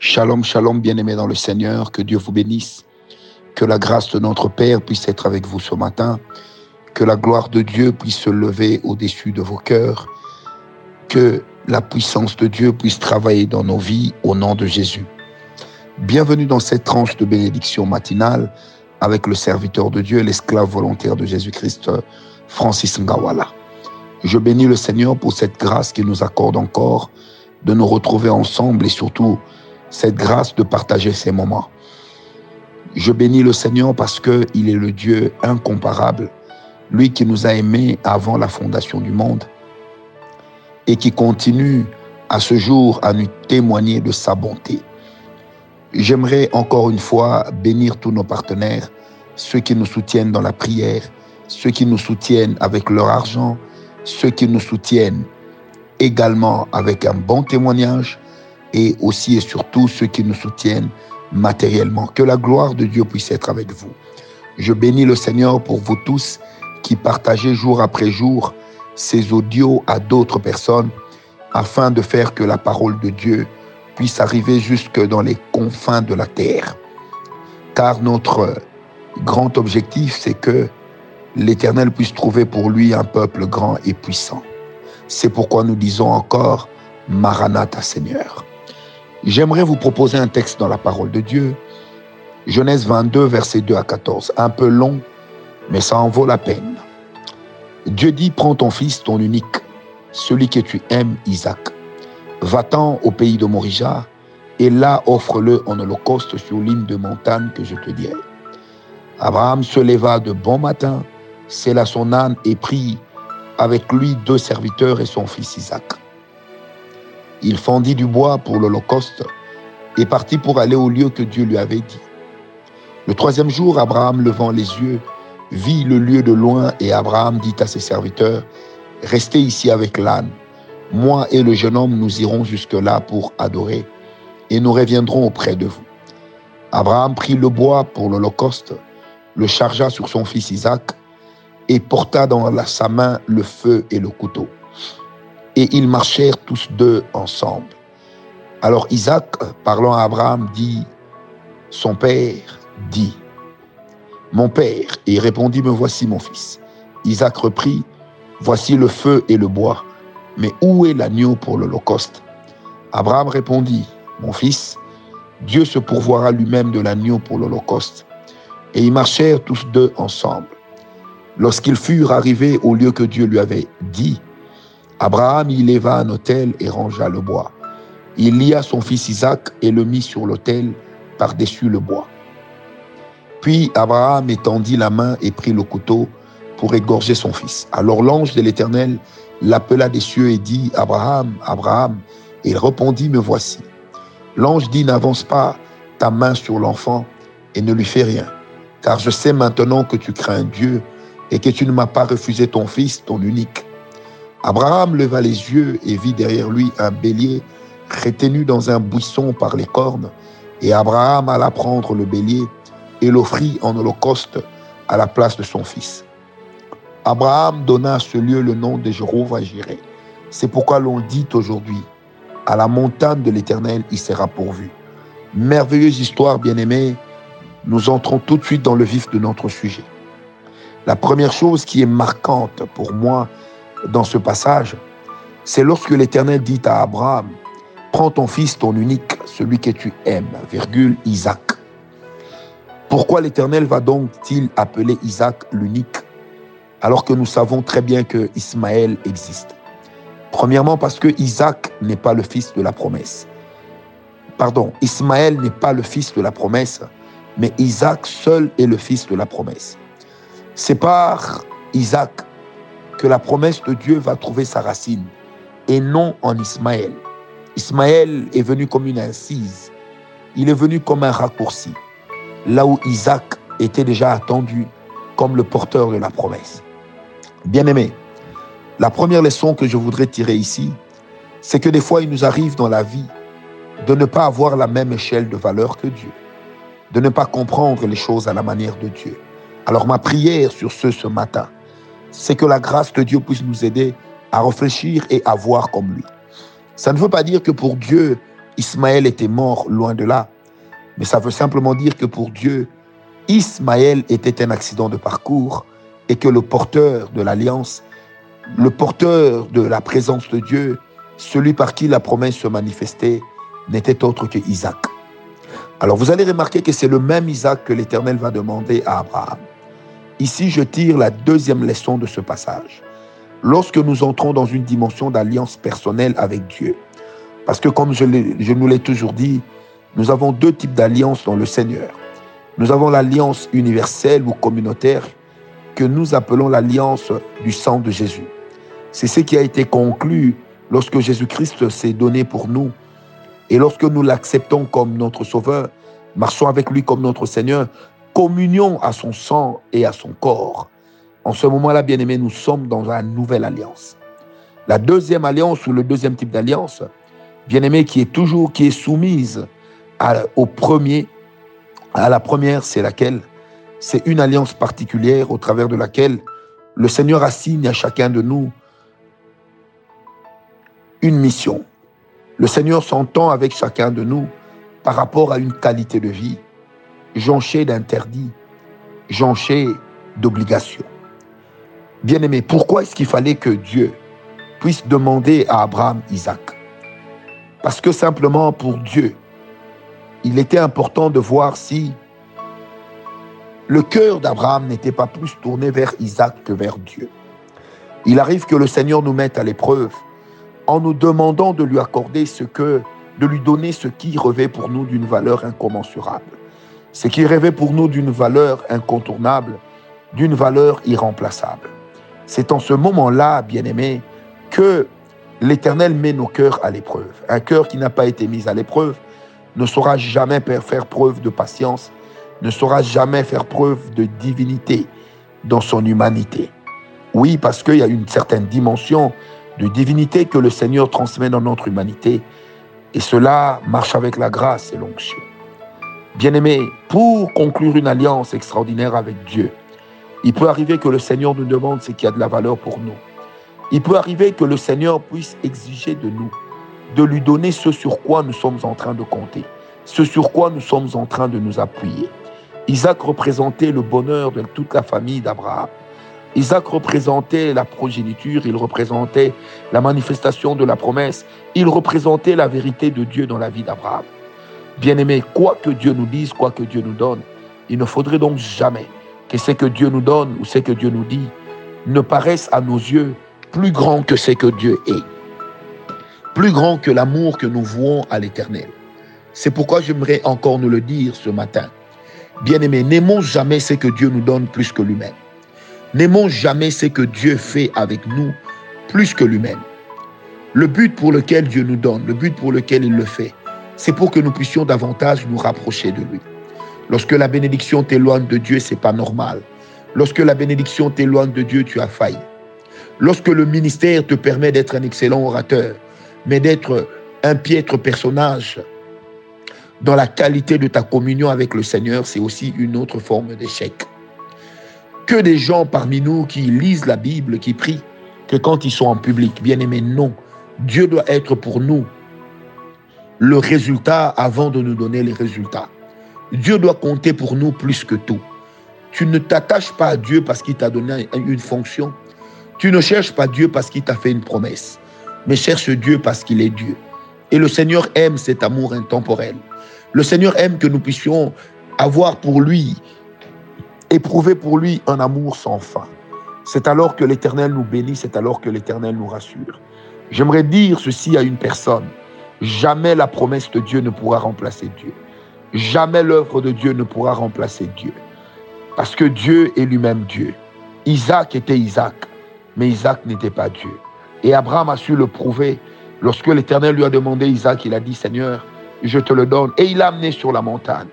Shalom, shalom, bien-aimés dans le Seigneur, que Dieu vous bénisse, que la grâce de notre Père puisse être avec vous ce matin, que la gloire de Dieu puisse se lever au-dessus de vos cœurs, que la puissance de Dieu puisse travailler dans nos vies au nom de Jésus. Bienvenue dans cette tranche de bénédiction matinale avec le serviteur de Dieu, l'esclave volontaire de Jésus-Christ, Francis Ngawala. Je bénis le Seigneur pour cette grâce qu'il nous accorde encore de nous retrouver ensemble et surtout cette grâce de partager ces moments. Je bénis le Seigneur parce qu'il est le Dieu incomparable, lui qui nous a aimés avant la fondation du monde et qui continue à ce jour à nous témoigner de sa bonté. J'aimerais encore une fois bénir tous nos partenaires, ceux qui nous soutiennent dans la prière, ceux qui nous soutiennent avec leur argent, ceux qui nous soutiennent également avec un bon témoignage, et aussi et surtout ceux qui nous soutiennent matériellement. Que la gloire de Dieu puisse être avec vous. Je bénis le Seigneur pour vous tous qui partagez jour après jour ces audios à d'autres personnes afin de faire que la parole de Dieu puisse arriver jusque dans les confins de la terre. Car notre grand objectif, c'est que l'Éternel puisse trouver pour lui un peuple grand et puissant. C'est pourquoi nous disons encore, Maranatha Seigneur. J'aimerais vous proposer un texte dans la parole de Dieu. Genèse 22, versets 2 à 14. Un peu long, mais ça en vaut la peine. Dieu dit, prends ton fils, ton unique, celui que tu aimes, Isaac. Va-t'en au pays de Morija, et là offre-le en holocauste sur l'île de montagne que je te dirai. Abraham se leva de bon matin, sella son âne et prit avec lui deux serviteurs et son fils Isaac. Il fendit du bois pour l'Holocauste et partit pour aller au lieu que Dieu lui avait dit. Le troisième jour, Abraham, levant les yeux, vit le lieu de loin et Abraham dit à ses serviteurs, Restez ici avec l'âne. Moi et le jeune homme, nous irons jusque-là pour adorer et nous reviendrons auprès de vous. Abraham prit le bois pour l'Holocauste, le chargea sur son fils Isaac et porta dans sa main le feu et le couteau. Et ils marchèrent tous deux ensemble. Alors Isaac, parlant à Abraham, dit, son père dit, mon père, et il répondit, me voici mon fils. Isaac reprit, voici le feu et le bois, mais où est l'agneau pour l'Holocauste? Abraham répondit, mon fils, Dieu se pourvoira lui-même de l'agneau pour l'Holocauste. Et ils marchèrent tous deux ensemble. Lorsqu'ils furent arrivés au lieu que Dieu lui avait dit, Abraham y leva un autel et rangea le bois. Il lia son fils Isaac et le mit sur l'autel par-dessus le bois. Puis Abraham étendit la main et prit le couteau pour égorger son fils. Alors l'ange de l'Éternel l'appela des cieux et dit, Abraham, Abraham. Et il répondit, me voici. L'ange dit, n'avance pas ta main sur l'enfant et ne lui fais rien, car je sais maintenant que tu crains Dieu et que tu ne m'as pas refusé ton fils, ton unique. Abraham leva les yeux et vit derrière lui un bélier retenu dans un buisson par les cornes. Et Abraham alla prendre le bélier et l'offrit en holocauste à la place de son fils. Abraham donna à ce lieu le nom de Jéhovah Jireh. C'est pourquoi l'on dit aujourd'hui, à la montagne de l'Éternel, il sera pourvu. Merveilleuse histoire, bien-aimée. Nous entrons tout de suite dans le vif de notre sujet. La première chose qui est marquante pour moi dans ce passage, c'est lorsque l'Éternel dit à Abraham, prends ton fils, ton unique, celui que tu aimes, virgule, Isaac. Pourquoi l'Éternel va donc-il appeler Isaac l'unique alors que nous savons très bien que Ismaël existe? Premièrement parce que Isaac n'est pas le fils de la promesse. Pardon, Ismaël n'est pas le fils de la promesse, mais Isaac seul est le fils de la promesse. C'est par Isaac que la promesse de Dieu va trouver sa racine et non en Ismaël. Ismaël est venu comme une incise. Il est venu comme un raccourci, là où Isaac était déjà attendu comme le porteur de la promesse. Bien-aimé, la première leçon que je voudrais tirer ici, c'est que des fois il nous arrive dans la vie de ne pas avoir la même échelle de valeur que Dieu, de ne pas comprendre les choses à la manière de Dieu. Alors ma prière sur ce ce matin, c'est que la grâce de Dieu puisse nous aider à réfléchir et à voir comme lui. Ça ne veut pas dire que pour Dieu, Ismaël était mort loin de là. Mais ça veut simplement dire que pour Dieu, Ismaël était un accident de parcours et que le porteur de l'alliance, le porteur de la présence de Dieu, celui par qui la promesse se manifestait, n'était autre que Isaac. Alors vous allez remarquer que c'est le même Isaac que l'Éternel va demander à Abraham. Ici, je tire la deuxième leçon de ce passage. Lorsque nous entrons dans une dimension d'alliance personnelle avec Dieu, parce que comme je, je nous l'ai toujours dit, nous avons deux types d'alliances dans le Seigneur. Nous avons l'alliance universelle ou communautaire que nous appelons l'alliance du sang de Jésus. C'est ce qui a été conclu lorsque Jésus-Christ s'est donné pour nous. Et lorsque nous l'acceptons comme notre Sauveur, marchons avec lui comme notre Seigneur, communion à son sang et à son corps. En ce moment-là, bien-aimés, nous sommes dans la nouvelle alliance. La deuxième alliance ou le deuxième type d'alliance, bien-aimé, qui est toujours, qui est soumise au premier, à la première, c'est laquelle? C'est une alliance particulière au travers de laquelle le Seigneur assigne à chacun de nous une mission. Le Seigneur s'entend avec chacun de nous par rapport à une qualité de vie, jonchée d'interdits, jonchée d'obligations. Bien-aimé, pourquoi est-ce qu'il fallait que Dieu puisse demander à Abraham Isaac? Parce que simplement pour Dieu, il était important de voir si le cœur d'Abraham n'était pas plus tourné vers Isaac que vers Dieu. Il arrive que le Seigneur nous mette à l'épreuve en nous demandant de lui accorder ce que, de lui donner ce qui revêt pour nous d'une valeur incommensurable, ce qui revêt pour nous d'une valeur incontournable, d'une valeur irremplaçable. C'est en ce moment-là, bien-aimé, que l'Éternel met nos cœurs à l'épreuve. Un cœur qui n'a pas été mis à l'épreuve, ne saura jamais faire preuve de patience, ne saura jamais faire preuve de divinité dans son humanité. Oui, parce qu'il y a une certaine dimension de divinité que le Seigneur transmet dans notre humanité. Et cela marche avec la grâce et l'onction. Bien-aimés, pour conclure une alliance extraordinaire avec Dieu, il peut arriver que le Seigneur nous demande ce qui a de la valeur pour nous. Il peut arriver que le Seigneur puisse exiger de nous de lui donner ce sur quoi nous sommes en train de compter, ce sur quoi nous sommes en train de nous appuyer. Isaac représentait le bonheur de toute la famille d'Abraham. Isaac représentait la progéniture, il représentait la manifestation de la promesse, il représentait la vérité de Dieu dans la vie d'Abraham. Bien-aimé, quoi que Dieu nous dise, quoi que Dieu nous donne, il ne faudrait donc jamais que ce que Dieu nous donne ou ce que Dieu nous dit ne paraisse à nos yeux plus grand que ce que Dieu est plus grand que l'amour que nous vouons à l'Éternel. C'est pourquoi j'aimerais encore nous le dire ce matin. Bien-aimés, n'aimons jamais ce que Dieu nous donne plus que lui-même. N'aimons jamais ce que Dieu fait avec nous plus que lui-même. Le but pour lequel Dieu nous donne, le but pour lequel il le fait, c'est pour que nous puissions davantage nous rapprocher de lui. Lorsque la bénédiction t'éloigne de Dieu, c'est pas normal. Lorsque la bénédiction t'éloigne de Dieu, tu as failli. Lorsque le ministère te permet d'être un excellent orateur, mais d'être un piètre personnage dans la qualité de ta communion avec le Seigneur, c'est aussi une autre forme d'échec. Que des gens parmi nous qui lisent la Bible, qui prient, que quand ils sont en public, bien aimés, non. Dieu doit être pour nous le résultat avant de nous donner les résultats. Dieu doit compter pour nous plus que tout. Tu ne t'attaches pas à Dieu parce qu'il t'a donné une fonction. Tu ne cherches pas Dieu parce qu'il t'a fait une promesse mais cherche Dieu parce qu'il est Dieu. Et le Seigneur aime cet amour intemporel. Le Seigneur aime que nous puissions avoir pour lui, éprouver pour lui un amour sans fin. C'est alors que l'Éternel nous bénit, c'est alors que l'Éternel nous rassure. J'aimerais dire ceci à une personne. Jamais la promesse de Dieu ne pourra remplacer Dieu. Jamais l'œuvre de Dieu ne pourra remplacer Dieu. Parce que Dieu est lui-même Dieu. Isaac était Isaac, mais Isaac n'était pas Dieu. Et Abraham a su le prouver. Lorsque l'Éternel lui a demandé Isaac, il a dit, Seigneur, je te le donne. Et il l'a amené sur la montagne.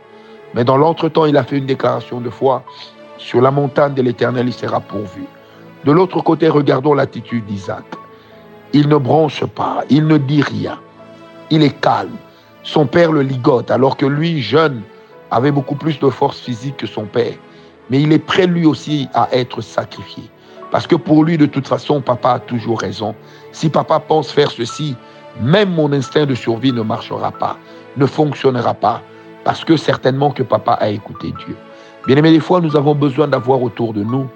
Mais dans l'entretemps, il a fait une déclaration de foi. Sur la montagne de l'Éternel, il sera pourvu. De l'autre côté, regardons l'attitude d'Isaac. Il ne bronche pas, il ne dit rien. Il est calme. Son père le ligote, alors que lui, jeune, avait beaucoup plus de force physique que son père. Mais il est prêt lui aussi à être sacrifié. Parce que pour lui, de toute façon, papa a toujours raison. Si papa pense faire ceci, même mon instinct de survie ne marchera pas, ne fonctionnera pas, parce que certainement que papa a écouté Dieu. Bien aimé, des fois, nous avons besoin d'avoir autour de nous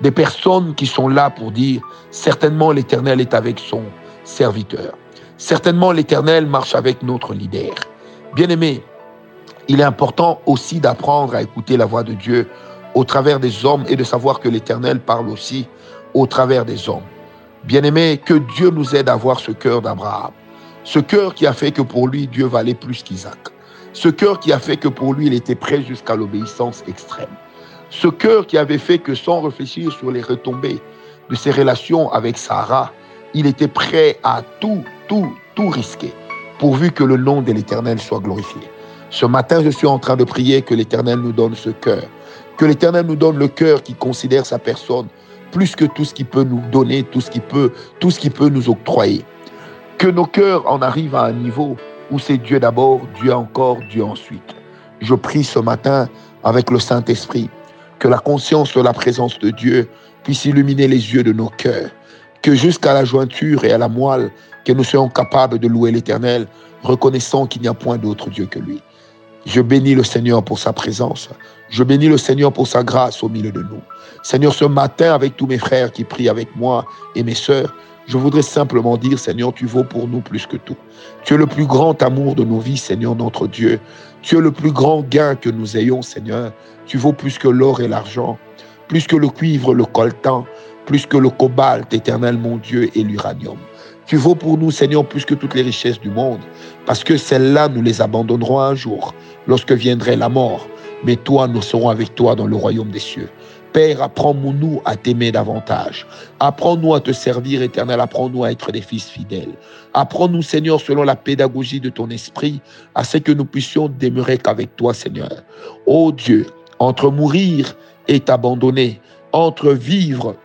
des personnes qui sont là pour dire, certainement l'Éternel est avec son serviteur. Certainement l'Éternel marche avec notre leader. Bien aimé, il est important aussi d'apprendre à écouter la voix de Dieu au travers des hommes et de savoir que l'Éternel parle aussi au travers des hommes. Bien-aimé, que Dieu nous aide à avoir ce cœur d'Abraham. Ce cœur qui a fait que pour lui, Dieu valait plus qu'Isaac. Ce cœur qui a fait que pour lui, il était prêt jusqu'à l'obéissance extrême. Ce cœur qui avait fait que sans réfléchir sur les retombées de ses relations avec Sarah, il était prêt à tout, tout, tout risquer, pourvu que le nom de l'Éternel soit glorifié. Ce matin, je suis en train de prier que l'Éternel nous donne ce cœur, que l'Éternel nous donne le cœur qui considère sa personne plus que tout ce qu'il peut nous donner, tout ce qu'il peut, tout ce qui peut nous octroyer. Que nos cœurs en arrivent à un niveau où c'est Dieu d'abord, Dieu encore, Dieu ensuite. Je prie ce matin avec le Saint-Esprit que la conscience de la présence de Dieu puisse illuminer les yeux de nos cœurs, que jusqu'à la jointure et à la moelle, que nous soyons capables de louer l'Éternel, reconnaissant qu'il n'y a point d'autre Dieu que lui. Je bénis le Seigneur pour sa présence. Je bénis le Seigneur pour sa grâce au milieu de nous. Seigneur, ce matin, avec tous mes frères qui prient avec moi et mes sœurs, je voudrais simplement dire, Seigneur, tu vaux pour nous plus que tout. Tu es le plus grand amour de nos vies, Seigneur notre Dieu. Tu es le plus grand gain que nous ayons, Seigneur. Tu vaux plus que l'or et l'argent, plus que le cuivre, le coltan, plus que le cobalt, éternel mon Dieu, et l'uranium. Tu vaux pour nous, Seigneur, plus que toutes les richesses du monde, parce que celles-là, nous les abandonnerons un jour, lorsque viendrait la mort. Mais toi, nous serons avec toi dans le royaume des cieux. Père, apprends-nous à t'aimer davantage. Apprends-nous à te servir, éternel. Apprends-nous à être des fils fidèles. Apprends-nous, Seigneur, selon la pédagogie de ton esprit, à ce que nous puissions demeurer qu'avec toi, Seigneur. Ô Dieu, entre mourir et t'abandonner, entre vivre,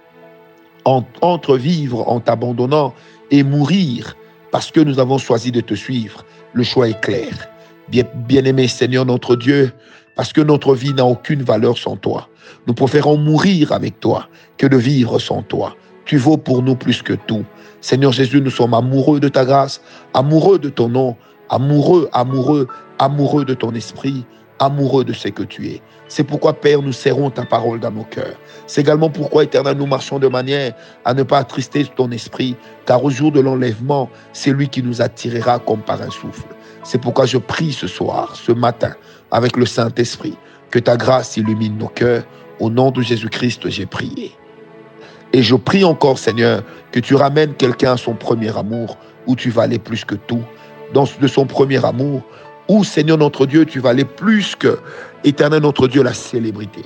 entre vivre en t'abandonnant et mourir parce que nous avons choisi de te suivre. Le choix est clair. Bien-aimé Seigneur notre Dieu, parce que notre vie n'a aucune valeur sans toi. Nous préférons mourir avec toi que de vivre sans toi. Tu vaux pour nous plus que tout. Seigneur Jésus, nous sommes amoureux de ta grâce, amoureux de ton nom, amoureux, amoureux, amoureux de ton esprit, amoureux de ce que tu es. C'est pourquoi, Père, nous serrons ta parole dans nos cœurs. C'est également pourquoi, Éternel, nous marchons de manière à ne pas attrister ton esprit, car au jour de l'enlèvement, c'est lui qui nous attirera comme par un souffle. C'est pourquoi je prie ce soir, ce matin, avec le Saint-Esprit, que ta grâce illumine nos cœurs. Au nom de Jésus-Christ, j'ai prié. Et je prie encore, Seigneur, que tu ramènes quelqu'un à son premier amour, où tu vas aller plus que tout, dans, de son premier amour, où, Seigneur notre Dieu, tu aller plus que, éternel notre Dieu, la célébrité.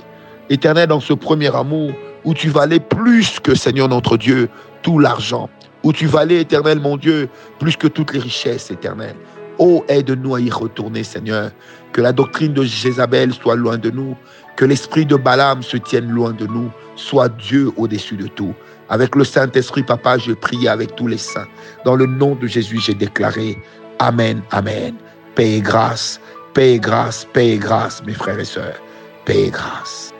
Éternel, dans ce premier amour, où tu aller plus que, Seigneur notre Dieu, tout l'argent, où tu aller, éternel mon Dieu, plus que toutes les richesses éternelles. Oh, aide-nous à y retourner, Seigneur. Que la doctrine de Jézabel soit loin de nous. Que l'esprit de Balaam se tienne loin de nous. Soit Dieu au-dessus de tout. Avec le Saint-Esprit, Papa, je prie avec tous les saints. Dans le nom de Jésus, j'ai déclaré Amen, Amen. Paix grâce, paix et grâce, paix et grâce, mes frères et sœurs. Paix et grâce.